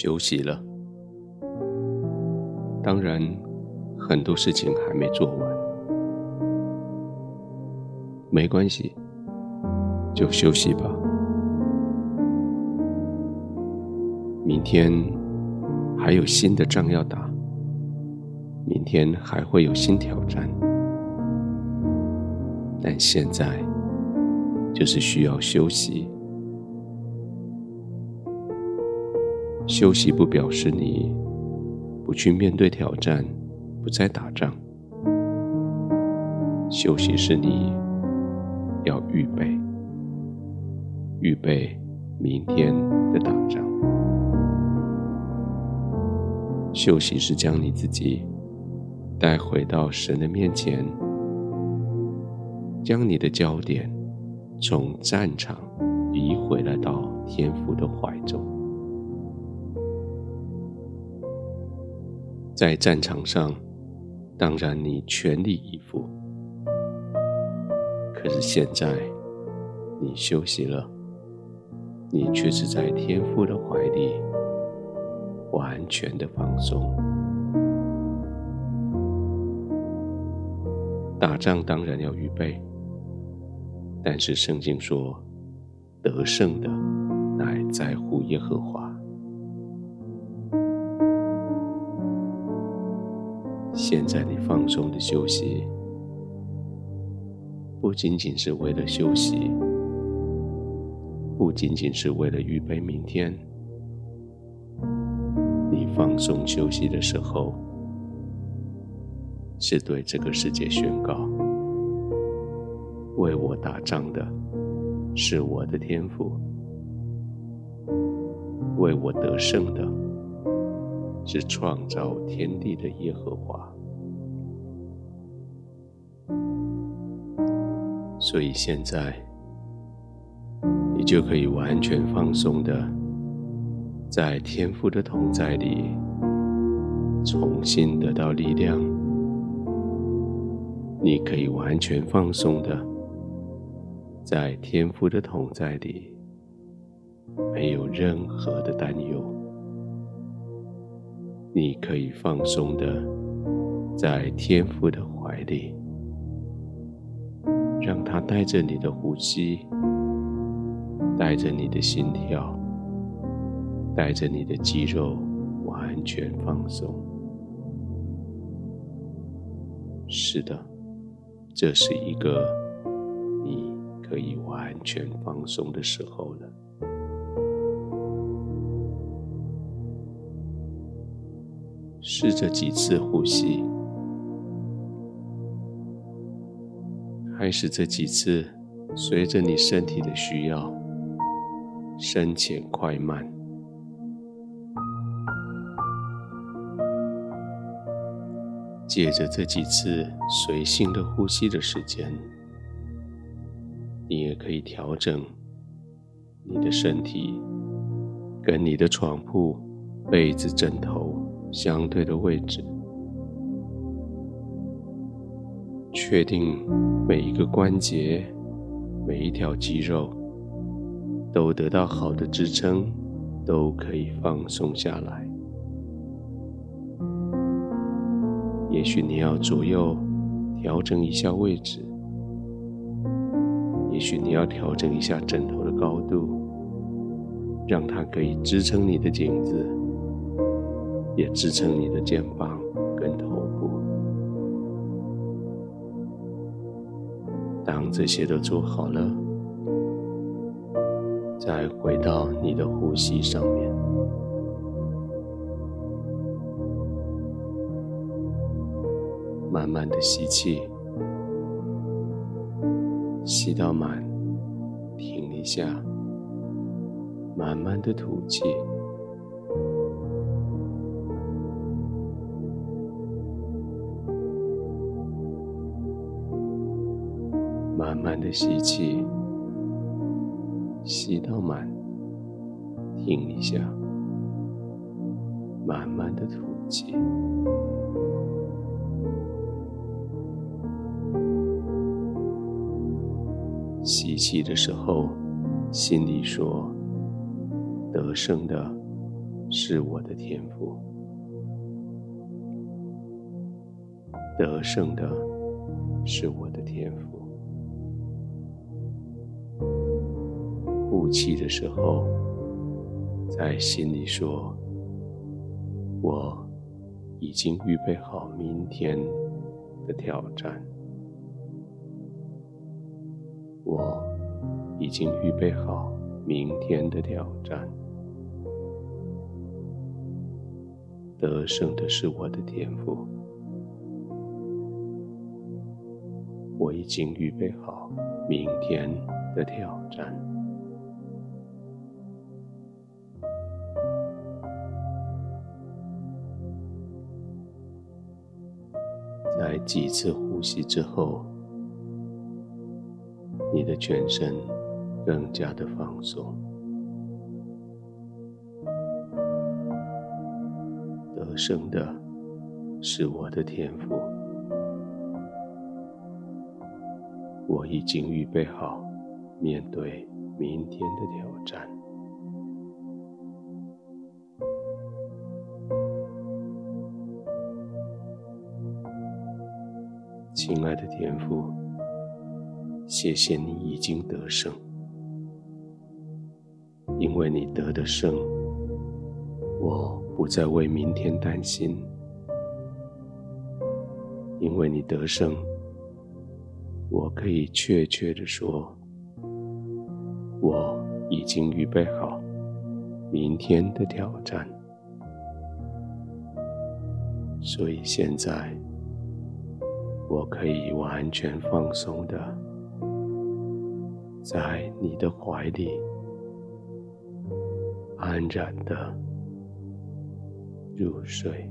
休息了。当然，很多事情还没做完，没关系，就休息吧。明天还有新的仗要打，明天还会有新挑战，但现在就是需要休息。休息不表示你不去面对挑战，不再打仗。休息是你要预备，预备明天的打仗。休息是将你自己带回到神的面前，将你的焦点从战场移回来到天父的怀中。在战场上，当然你全力以赴。可是现在，你休息了，你却是在天父的怀里，完全的放松。打仗当然要预备，但是圣经说，得胜的乃在乎耶和华。现在你放松的休息，不仅仅是为了休息，不仅仅是为了预备明天。你放松休息的时候，是对这个世界宣告：为我打仗的是我的天赋，为我得胜的是创造天地的耶和华。所以现在，你就可以完全放松的，在天父的同在里，重新得到力量。你可以完全放松的，在天父的同在里，没有任何的担忧。你可以放松的，在天父的怀里。让他带着你的呼吸，带着你的心跳，带着你的肌肉，完全放松。是的，这是一个你可以完全放松的时候了。试着几次呼吸。还是这几次，随着你身体的需要，深浅快慢。借着这几次随性的呼吸的时间，你也可以调整你的身体跟你的床铺、被子、枕头相对的位置。确定每一个关节、每一条肌肉都得到好的支撑，都可以放松下来。也许你要左右调整一下位置，也许你要调整一下枕头的高度，让它可以支撑你的颈子，也支撑你的肩膀跟头部。当这些都做好了，再回到你的呼吸上面，慢慢的吸气，吸到满，停一下，慢慢的吐气。慢慢的吸气，吸到满，停一下，慢慢的吐气。吸气的时候，心里说：“得胜的是我的天赋，得胜的是我气的时候，在心里说：“我已经预备好明天的挑战。”我已经预备好明天的挑战。得胜的是我的天赋，我已经预备好明天的挑战。在几次呼吸之后，你的全身更加的放松。得胜的是我的天赋，我已经预备好面对明天的挑战。亲爱的天父，谢谢你已经得胜，因为你得的胜，我。不再为明天担心，因为你得胜，我可以确切地说，我已经预备好明天的挑战。所以现在，我可以完全放松的，在你的怀里，安然的。入睡。